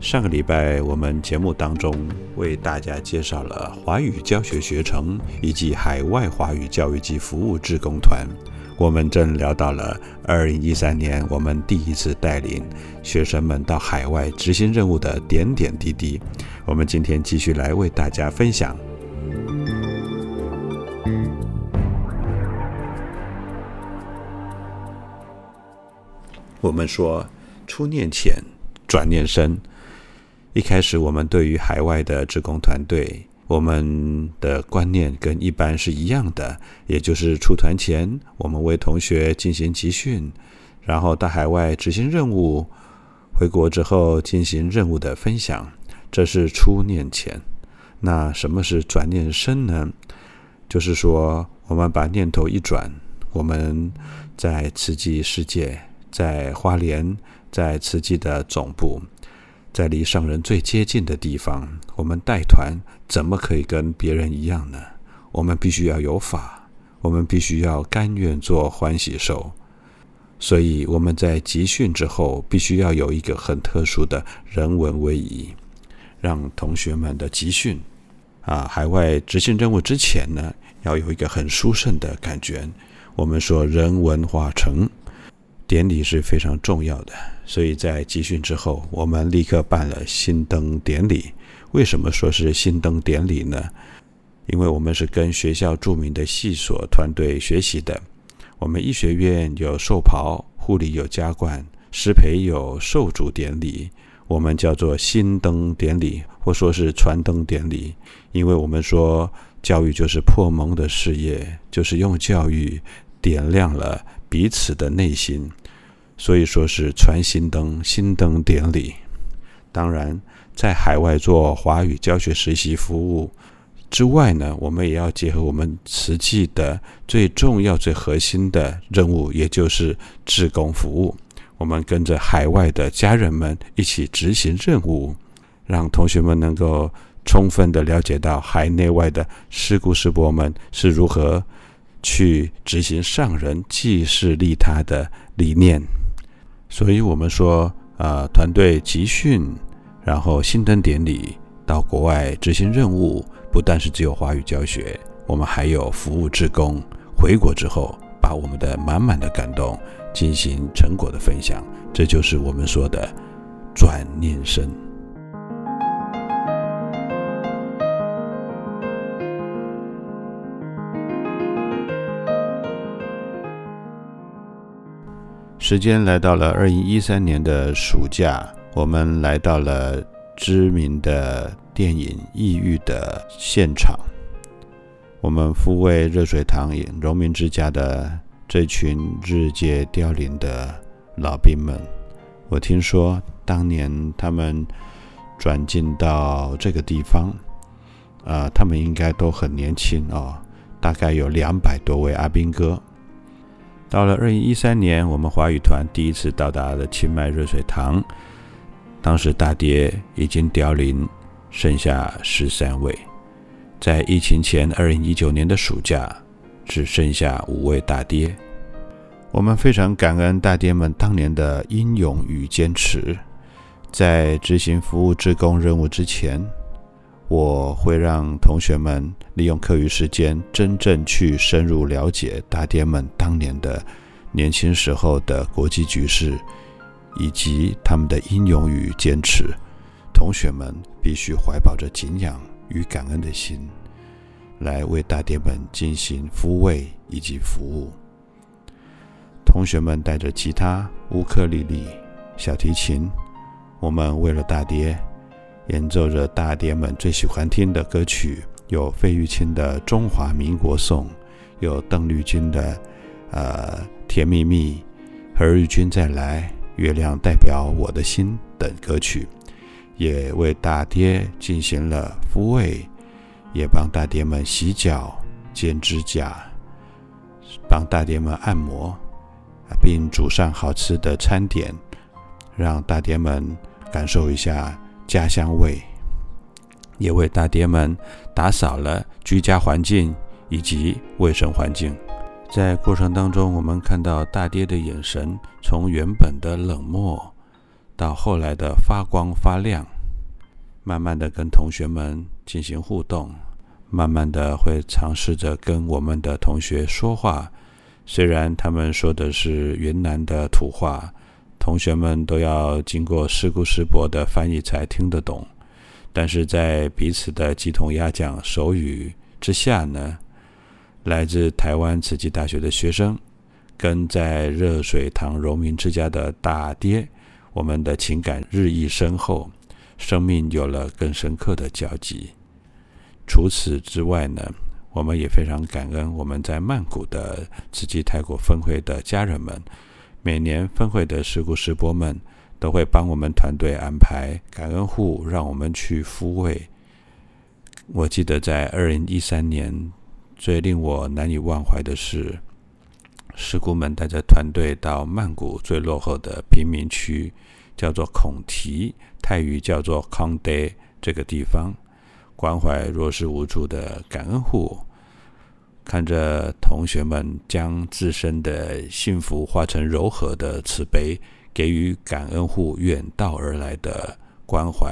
上个礼拜，我们节目当中为大家介绍了华语教学学程以及海外华语教育及服务志工团。我们正聊到了二零一三年我们第一次带领学生们到海外执行任务的点点滴滴。我们今天继续来为大家分享。我们说，初念浅，转念深。一开始，我们对于海外的职工团队，我们的观念跟一般是一样的，也就是出团前，我们为同学进行集训，然后到海外执行任务，回国之后进行任务的分享，这是初念前。那什么是转念生呢？就是说，我们把念头一转，我们在慈济世界，在花莲，在慈济的总部。在离上人最接近的地方，我们带团怎么可以跟别人一样呢？我们必须要有法，我们必须要甘愿做欢喜兽。所以我们在集训之后，必须要有一个很特殊的人文威仪，让同学们的集训啊，海外执行任务之前呢，要有一个很殊胜的感觉。我们说人文化成。典礼是非常重要的，所以在集训之后，我们立刻办了新灯典礼。为什么说是新灯典礼呢？因为我们是跟学校著名的系所团队学习的。我们医学院有授袍，护理有加冠，师培有授主典礼，我们叫做新灯典礼，或说是传灯典礼。因为我们说教育就是破蒙的事业，就是用教育点亮了。彼此的内心，所以说是传心灯、心灯典礼。当然，在海外做华语教学实习服务之外呢，我们也要结合我们实际的最重要、最核心的任务，也就是志工服务。我们跟着海外的家人们一起执行任务，让同学们能够充分的了解到海内外的师姑师伯们是如何。去执行上人济世利他的理念，所以我们说，呃，团队集训，然后新登典礼，到国外执行任务，不但是只有华语教学，我们还有服务职工。回国之后，把我们的满满的感动进行成果的分享，这就是我们说的转念生。时间来到了二零一三年的暑假，我们来到了知名的电影《异域》的现场。我们抚慰热水堂荣民之家的这群日渐凋零的老兵们，我听说当年他们转进到这个地方，啊，他们应该都很年轻哦，大概有两百多位阿兵哥。到了二零一三年，我们华语团第一次到达了清迈热水塘。当时大爹已经凋零，剩下十三位。在疫情前二零一九年的暑假，只剩下五位大爹。我们非常感恩大爹们当年的英勇与坚持。在执行服务职工任务之前，我会让同学们利用课余时间，真正去深入了解大爹们当年的年轻时候的国际局势，以及他们的英勇与坚持。同学们必须怀抱着敬仰与感恩的心，来为大爹们进行抚慰以及服务。同学们带着吉他、乌克丽丽、小提琴。我们为了大爹，演奏着大爹们最喜欢听的歌曲，有费玉清的《中华民国颂》，有邓丽君的《呃甜蜜蜜》，和日君再来，月亮代表我的心等歌曲，也为大爹进行了抚慰，也帮大爹们洗脚、剪指甲，帮大爹们按摩，并煮上好吃的餐点，让大爹们。感受一下家乡味，也为大爹们打扫了居家环境以及卫生环境。在过程当中，我们看到大爹的眼神从原本的冷漠，到后来的发光发亮，慢慢的跟同学们进行互动，慢慢的会尝试着跟我们的同学说话，虽然他们说的是云南的土话。同学们都要经过师姑师伯的翻译才听得懂，但是在彼此的鸡同鸭讲手语之下呢，来自台湾慈济大学的学生跟在热水塘荣民之家的大爹，我们的情感日益深厚，生命有了更深刻的交集。除此之外呢，我们也非常感恩我们在曼谷的慈济泰国分会的家人们。每年分会的事故师伯们都会帮我们团队安排感恩户，让我们去抚慰。我记得在二零一三年，最令我难以忘怀的是，师姑们带着团队到曼谷最落后的贫民区，叫做孔提，泰语叫做康德这个地方，关怀弱势无助的感恩户。看着同学们将自身的幸福化成柔和的慈悲，给予感恩户远道而来的关怀，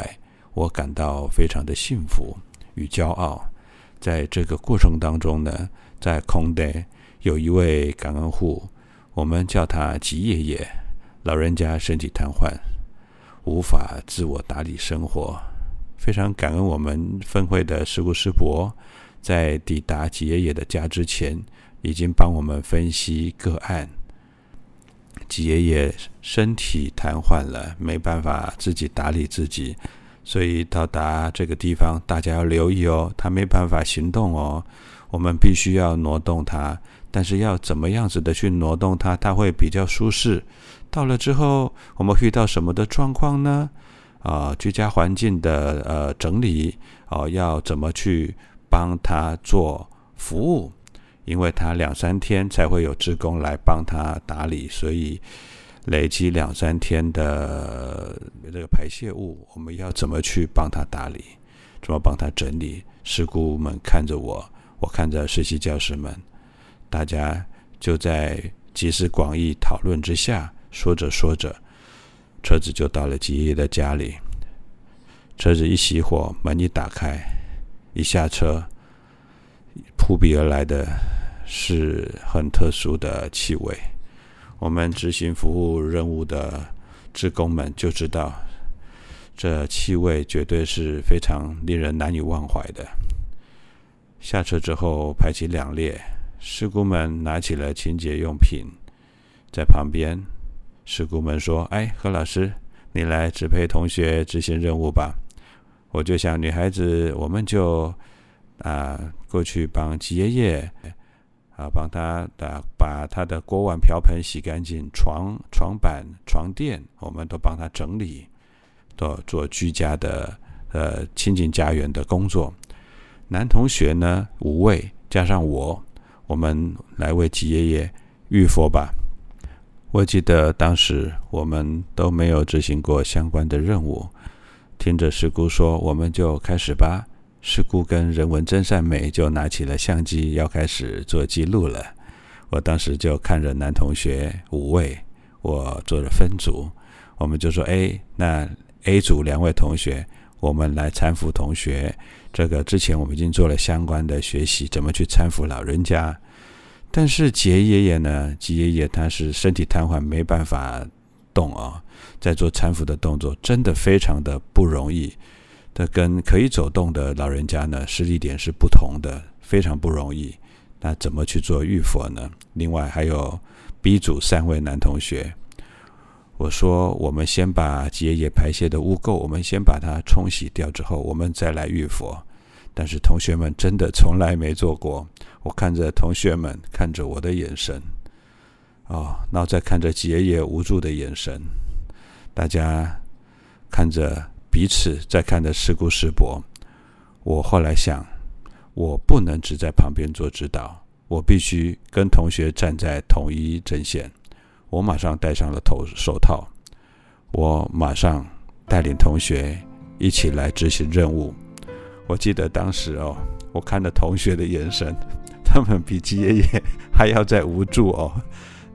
我感到非常的幸福与骄傲。在这个过程当中呢，在空德有一位感恩户，我们叫他吉爷爷，老人家身体瘫痪，无法自我打理生活，非常感恩我们分会的师姑师伯。在抵达吉爷爷的家之前，已经帮我们分析个案。吉爷爷身体瘫痪了，没办法自己打理自己，所以到达这个地方，大家要留意哦，他没办法行动哦，我们必须要挪动他。但是要怎么样子的去挪动他，他会比较舒适。到了之后，我们遇到什么的状况呢？啊，居家环境的呃整理哦，要怎么去？帮他做服务，因为他两三天才会有职工来帮他打理，所以累积两三天的这个排泄物，我们要怎么去帮他打理？怎么帮他整理？师姑们看着我，我看着实习教师们，大家就在集思广益讨论之下，说着说着，车子就到了吉爷的家里。车子一熄火，门一打开。一下车，扑鼻而来的是很特殊的气味。我们执行服务任务的职工们就知道，这气味绝对是非常令人难以忘怀的。下车之后排起两列，师姑们拿起了清洁用品，在旁边，师姑们说：“哎，何老师，你来指配同学执行任务吧。”我就想，女孩子，我们就啊过去帮吉爷爷啊，帮他的把他的锅碗瓢盆洗干净，床床板床垫我们都帮他整理，都做居家的呃亲近家园的工作。男同学呢五位加上我，我们来为吉爷爷浴佛吧。我记得当时我们都没有执行过相关的任务。听着师姑说，我们就开始吧。师姑跟人文真善美就拿起了相机，要开始做记录了。我当时就看着男同学五位，我做了分组，我们就说：哎，那 A 组两位同学，我们来搀扶同学。这个之前我们已经做了相关的学习，怎么去搀扶老人家。但是杰爷爷呢？杰爷爷他是身体瘫痪，没办法动啊，在做搀扶的动作，真的非常的不容易。这跟可以走动的老人家呢，施力点是不同的，非常不容易。那怎么去做浴佛呢？另外还有 B 组三位男同学，我说我们先把杰爷爷排泄的污垢，我们先把它冲洗掉之后，我们再来浴佛。但是同学们真的从来没做过。我看着同学们看着我的眼神，哦，然后再看着杰爷无助的眼神，大家看着彼此，在看着师姑师伯。我后来想，我不能只在旁边做指导，我必须跟同学站在同一阵线。我马上戴上了头手套，我马上带领同学一起来执行任务。我记得当时哦，我看着同学的眼神，他们比吉爷爷还要再无助哦。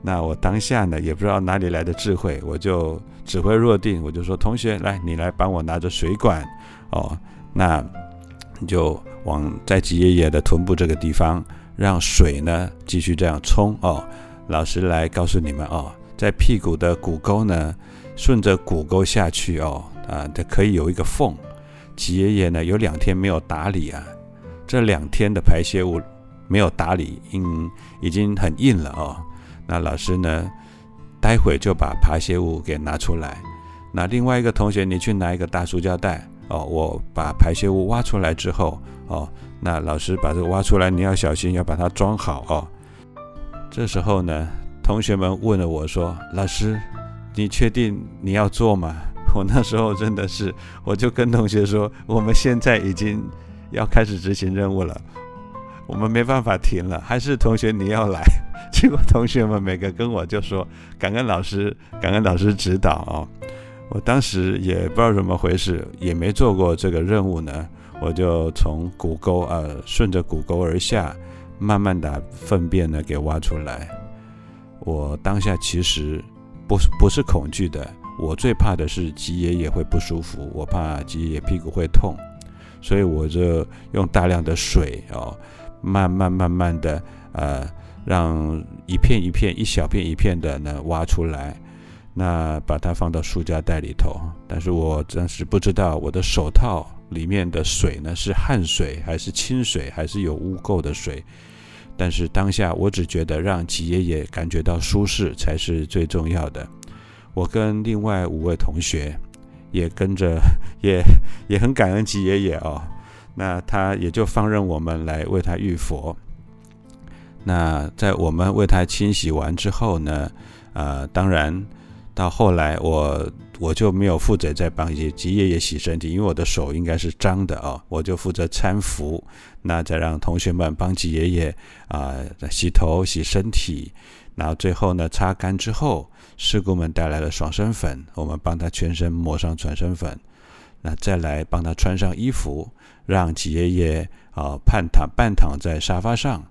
那我当下呢，也不知道哪里来的智慧，我就指挥若定，我就说：“同学，来，你来帮我拿着水管哦。那你就往在吉爷爷的臀部这个地方，让水呢继续这样冲哦。老师来告诉你们哦，在屁股的骨沟呢，顺着骨沟下去哦，啊，它可以有一个缝。”吉爷爷呢，有两天没有打理啊，这两天的排泄物没有打理，嗯，已经很硬了哦。那老师呢，待会就把排泄物给拿出来。那另外一个同学，你去拿一个大塑胶袋哦，我把排泄物挖出来之后哦，那老师把这个挖出来，你要小心，要把它装好哦。这时候呢，同学们问了我说：“老师，你确定你要做吗？” 我那时候真的是，我就跟同学说，我们现在已经要开始执行任务了，我们没办法停了，还是同学你要来？结果同学们每个跟我就说，感恩老师，感恩老师指导啊！我当时也不知道怎么回事，也没做过这个任务呢，我就从骨沟呃顺着骨沟而下，慢慢把粪便呢给挖出来。我当下其实不不是恐惧的。我最怕的是吉爷爷会不舒服，我怕吉爷爷屁股会痛，所以我就用大量的水哦，慢慢慢慢的呃，让一片一片、一小片一片的呢挖出来，那把它放到塑胶袋里头。但是我暂时不知道我的手套里面的水呢是汗水还是清水还是有污垢的水。但是当下我只觉得让吉爷爷感觉到舒适才是最重要的。我跟另外五位同学也跟着，也也很感恩吉爷爷哦。那他也就放任我们来为他浴佛。那在我们为他清洗完之后呢，呃，当然到后来我我就没有负责再帮吉吉爷爷洗身体，因为我的手应该是脏的哦，我就负责搀扶。那再让同学们帮吉爷爷啊洗头、洗身体。然后最后呢，擦干之后，师姑们带来了爽身粉，我们帮他全身抹上爽身粉。那再来帮他穿上衣服，让吉爷爷啊半躺半躺在沙发上。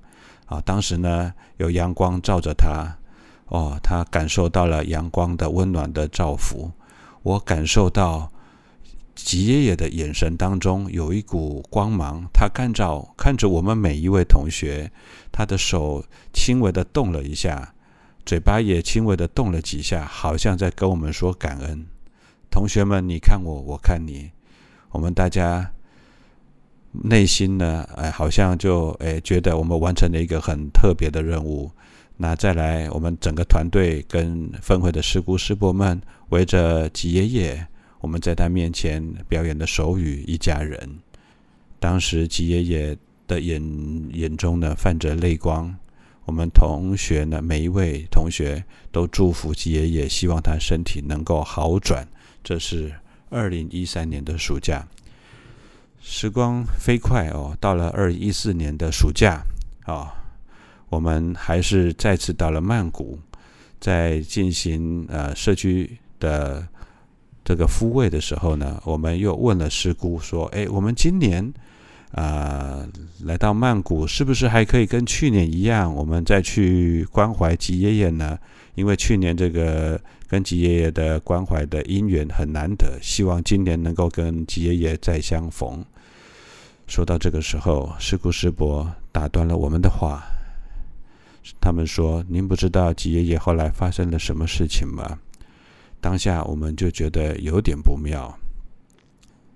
啊，当时呢有阳光照着他，哦，他感受到了阳光的温暖的照拂。我感受到吉爷爷的眼神当中有一股光芒，他看着看着我们每一位同学。他的手轻微的动了一下，嘴巴也轻微的动了几下，好像在跟我们说感恩。同学们，你看我，我看你，我们大家内心呢，哎，好像就哎觉得我们完成了一个很特别的任务。那再来，我们整个团队跟分会的师姑师伯们围着吉爷爷，我们在他面前表演的手语一家人。当时吉爷爷。的眼眼中呢泛着泪光，我们同学呢每一位同学都祝福吉爷爷，希望他身体能够好转。这是二零一三年的暑假，时光飞快哦，到了二零一四年的暑假啊，我们还是再次到了曼谷，在进行呃社区的这个复位的时候呢，我们又问了师姑说：“哎，我们今年？”啊，来到曼谷是不是还可以跟去年一样，我们再去关怀吉爷爷呢？因为去年这个跟吉爷爷的关怀的姻缘很难得，希望今年能够跟吉爷爷再相逢。说到这个时候，师姑师伯打断了我们的话，他们说：“您不知道吉爷爷后来发生了什么事情吗？”当下我们就觉得有点不妙。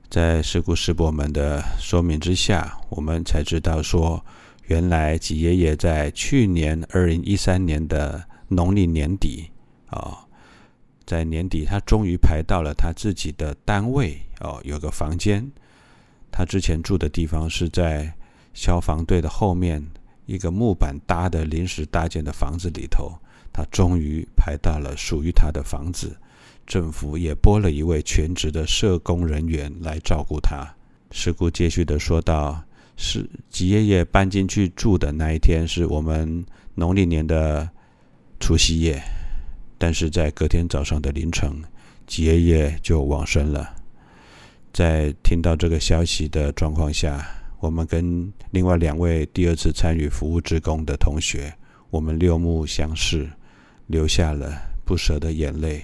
在师姑师伯们的说明之下，我们才知道说，原来吉爷爷在去年二零一三年的农历年底啊，在年底他终于排到了他自己的单位哦，有个房间。他之前住的地方是在消防队的后面一个木板搭的临时搭建的房子里头，他终于排到了属于他的房子。政府也拨了一位全职的社工人员来照顾他。事故接续的说道：“是吉爷爷搬进去住的那一天，是我们农历年的除夕夜。但是在隔天早上的凌晨，吉爷爷就往生了。在听到这个消息的状况下，我们跟另外两位第二次参与服务职工的同学，我们六目相视，流下了不舍的眼泪。”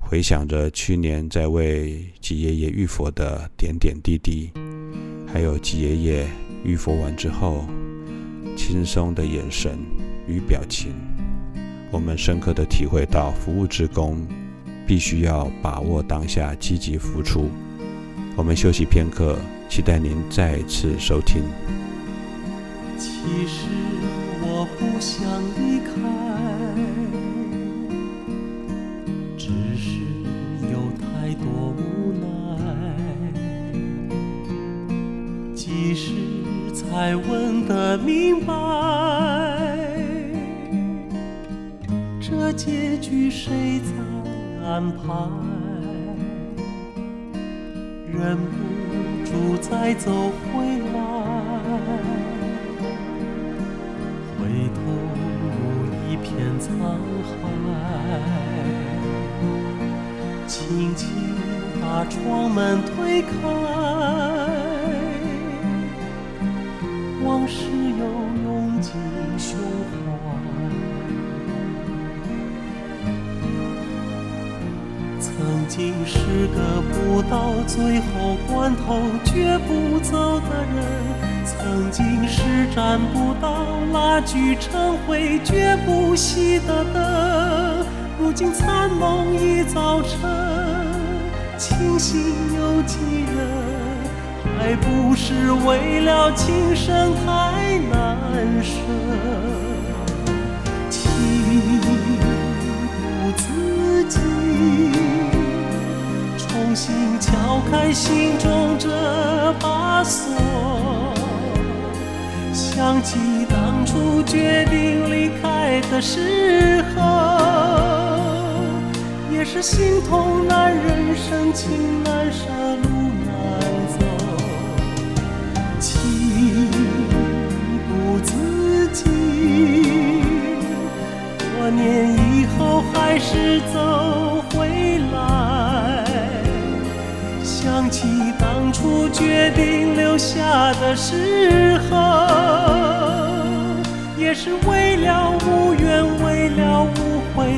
回想着去年在为吉爷爷浴佛的点点滴滴，还有吉爷爷浴佛完之后轻松的眼神与表情，我们深刻的体会到服务职工必须要把握当下，积极付出。我们休息片刻，期待您再次收听。其实我不想离开。只是有太多无奈。几时才问得明白，这结局谁在安排？忍不住再走回来，回头如一片沧海，轻轻把窗门推开。往事又涌进胸怀，曾经是个不到最后关头绝不走的人，曾经是斩不到蜡炬成灰绝不熄的灯，如今残梦已早成，清醒有几人？还不是为了情深太难舍，情不自禁，重新敲开心中这把锁。想起当初决定离开的时候，也是心痛难忍，深情难舍。路难走，情不自禁多年以后还是走当初决定留下的时候，也是为了无怨，为了无悔，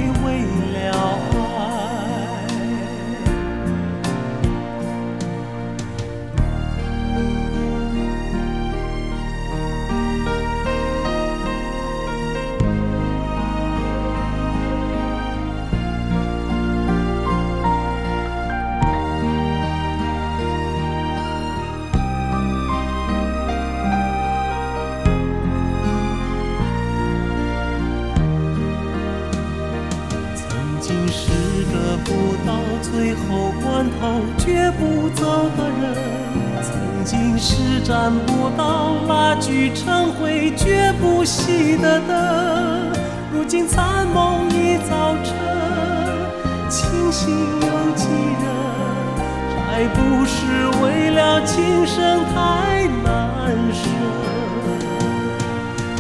最后关头绝不走的人，曾经是斩不到蜡炬成灰绝不熄的灯，如今残梦已早晨，清醒有几人？还不是为了情深太难舍，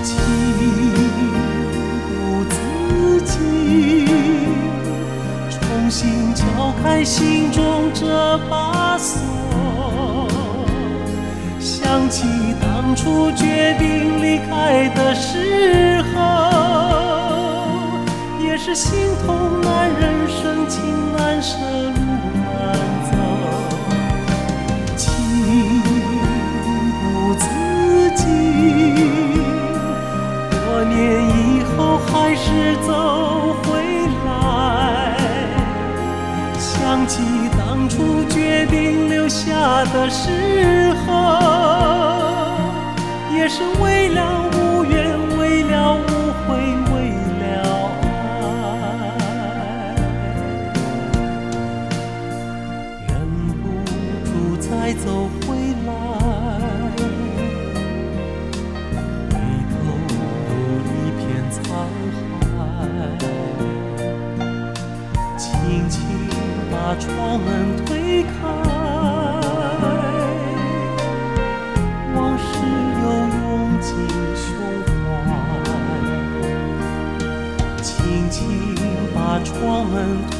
情不自禁。心敲开心中这把锁，想起当初决定离开的时候，也是心痛难忍，深情难舍，路难走，情不自禁。多年以后还是走下的时候。也是为了无怨，为了无悔，为了爱，忍不住再走回来，回头路一片沧海，轻轻把窗门窗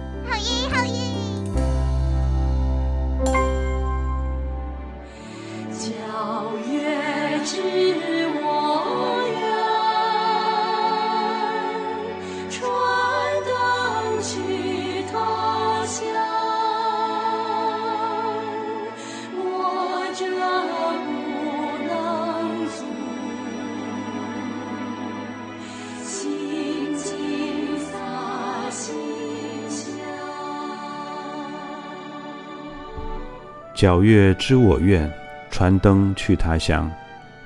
皎月知我愿，传灯去他乡。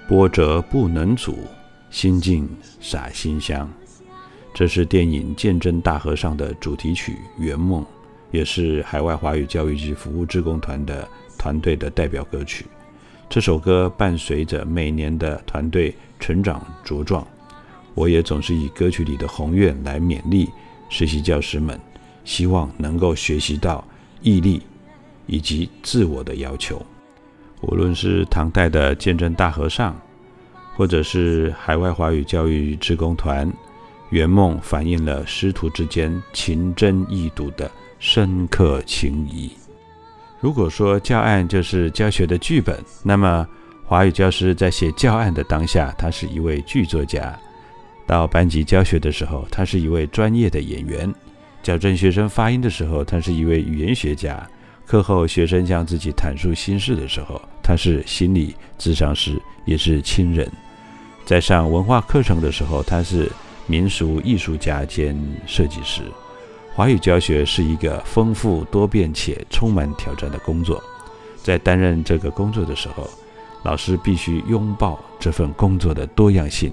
波折不能阻，心静洒馨香。这是电影《鉴真大和尚》的主题曲《圆梦》，也是海外华语教育及服务志工团的团队的代表歌曲。这首歌伴随着每年的团队成长茁壮，我也总是以歌曲里的宏愿来勉励实习教师们，希望能够学习到毅力。以及自我的要求，无论是唐代的鉴真大和尚，或者是海外华语教育志工团，圆梦反映了师徒之间情真意笃的深刻情谊。如果说教案就是教学的剧本，那么华语教师在写教案的当下，他是一位剧作家；到班级教学的时候，他是一位专业的演员；矫正学生发音的时候，他是一位语言学家。课后，学生向自己阐述心事的时候，他是心理咨商师，也是亲人；在上文化课程的时候，他是民俗艺术家兼设计师。华语教学是一个丰富多变且充满挑战的工作，在担任这个工作的时候，老师必须拥抱这份工作的多样性，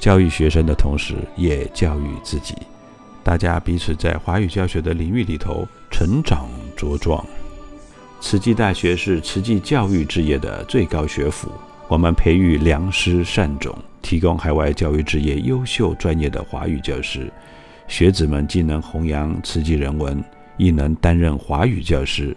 教育学生的同时，也教育自己。大家彼此在华语教学的领域里头成长茁壮。慈济大学是慈济教育置业的最高学府，我们培育良师善种，提供海外教育置业优秀专业的华语教师。学子们既能弘扬慈济人文，亦能担任华语教师。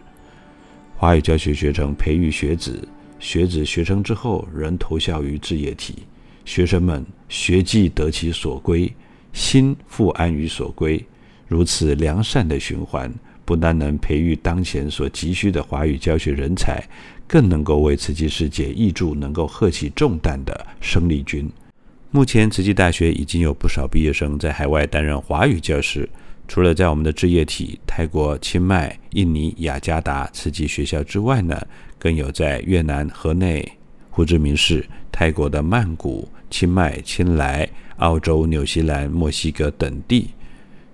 华语教学学程培育学子，学子学成之后仍投效于置业体，学生们学既得其所归，心复安于所归，如此良善的循环。不但能培育当前所急需的华语教学人才，更能够为慈济世界挹注能够荷起重担的生力军。目前，慈济大学已经有不少毕业生在海外担任华语教师。除了在我们的置业体泰国清迈、印尼雅加达慈济学校之外呢，更有在越南河内、胡志明市、泰国的曼谷、清迈、清莱、澳洲、纽西兰、墨西哥等地。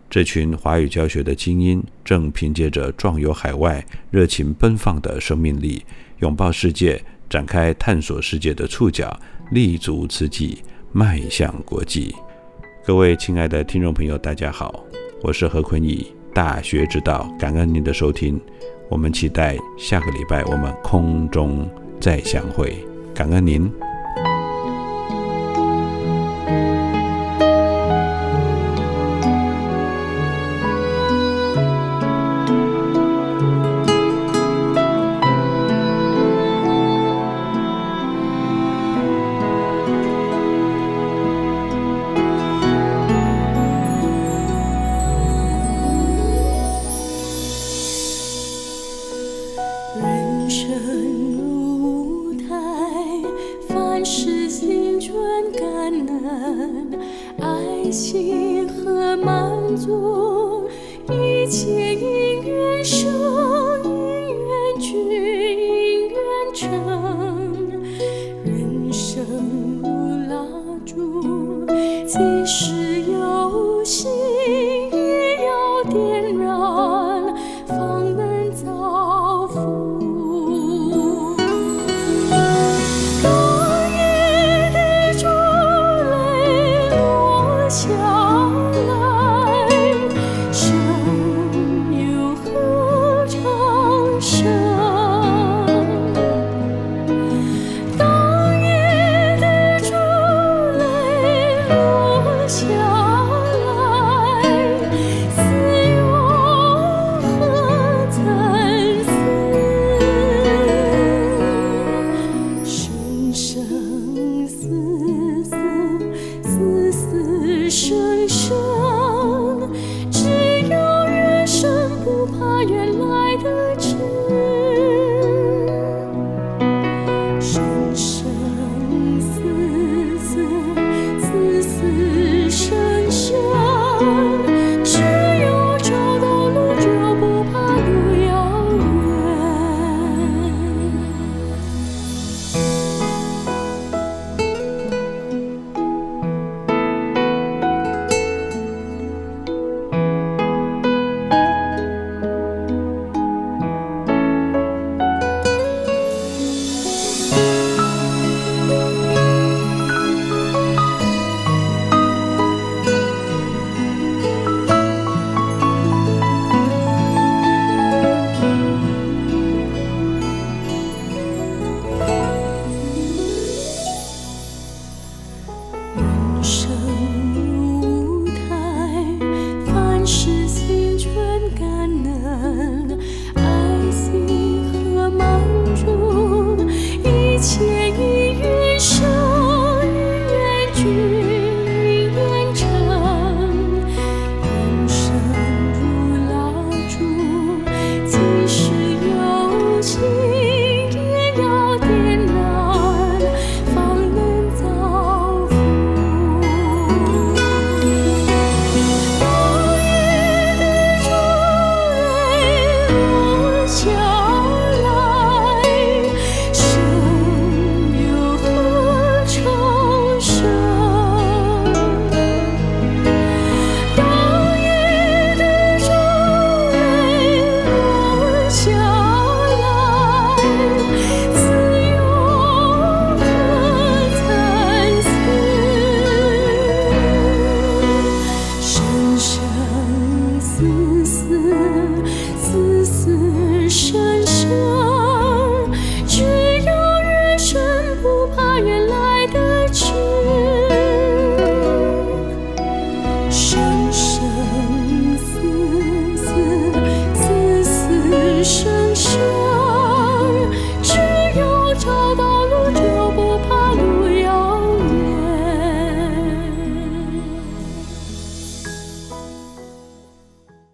这群华语教学的精英，正凭借着壮游海外、热情奔放的生命力，拥抱世界，展开探索世界的触角，立足此际，迈向国际。各位亲爱的听众朋友，大家好，我是何坤义，大学之道，感恩您的收听。我们期待下个礼拜我们空中再相会，感恩您。人如舞台，凡事心存感恩，爱心和满足，一切因缘生，因缘聚，因缘成。人生如蜡烛，即使